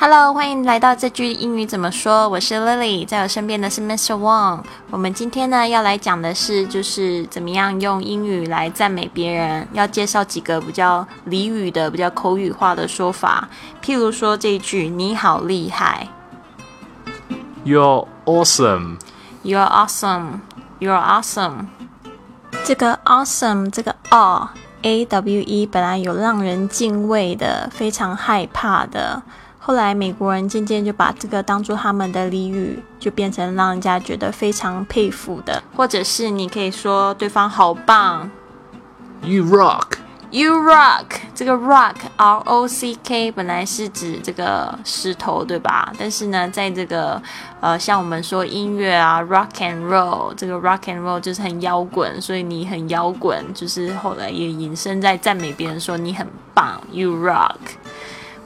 Hello，欢迎来到这句英语怎么说？我是 Lily，在我身边的是 Mr. Wang。我们今天呢要来讲的是，就是怎么样用英语来赞美别人。要介绍几个比较俚语的、比较口语化的说法。譬如说这一句：“你好厉害 You're awesome. ”，You're awesome，You're awesome。这个 awesome 这个 a a w e 本来有让人敬畏的、非常害怕的。后来美国人渐渐就把这个当做他们的俚语，就变成让人家觉得非常佩服的，或者是你可以说对方好棒。You rock. You rock，这个 rock R O C K 本来是指这个石头，对吧？但是呢，在这个呃，像我们说音乐啊，rock and roll，这个 rock and roll 就是很摇滚，所以你很摇滚，就是后来也引申在赞美别人说你很棒，You rock。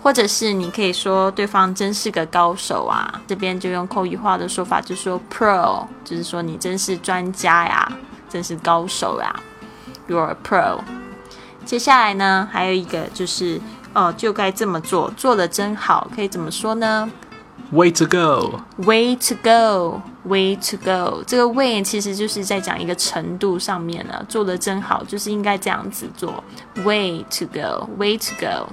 或者是你可以说对方真是个高手啊，这边就用口语化的说法，就说 pro，就是说你真是专家呀，真是高手呀，You're a pro。接下来呢，还有一个就是哦，就该这么做，做的真好，可以怎么说呢 Way to go.？Way to go, way to go。这个 way 其实就是在讲一个程度上面了，做的真好，就是应该这样子做。Way to go, way to go。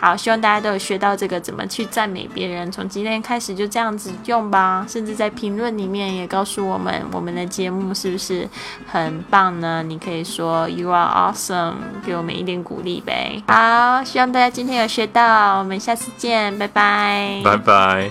好，希望大家都有学到这个怎么去赞美别人。从今天开始就这样子用吧，甚至在评论里面也告诉我们我们的节目是不是很棒呢？你可以说 You are awesome，给我们一点鼓励呗。好，希望大家今天有学到，我们下次见，拜拜。Bye bye.